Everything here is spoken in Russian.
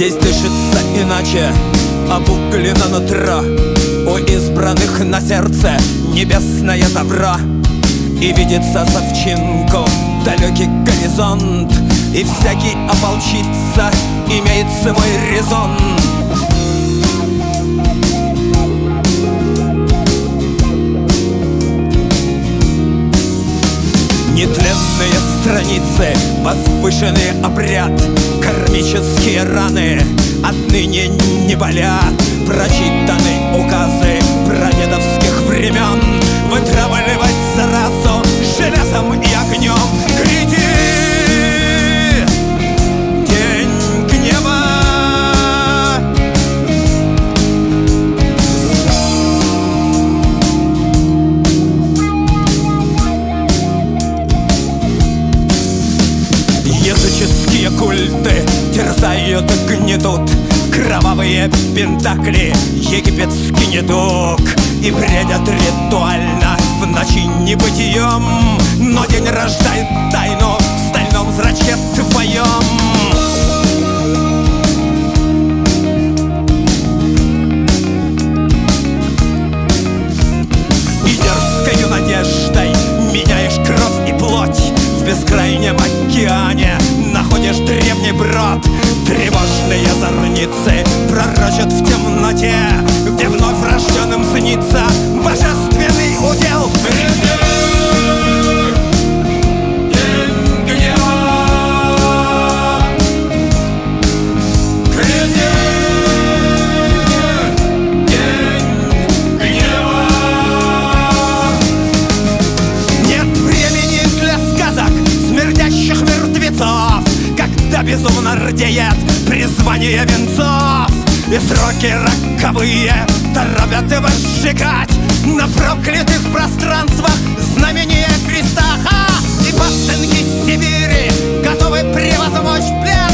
Здесь дышится иначе, обуглено нутро У избранных на сердце небесное тавро И видится совчинку далекий горизонт. И всякий ополчится, имеет свой резон страницы, возвышенный обряд Кармические раны. Отныне не болят Прочитаны указы прадедовских времен культы терзают гнетут. Кровавые пентакли, египетский недуг. И бредят ритуально в ночи небытием. Но день рождает тайну в стальном зрачке Безумно рдеет призвание венцов. И сроки роковые торопят его сжигать. На проклятых пространствах знамения креста! И пасынки Сибири готовы превозмочь пляж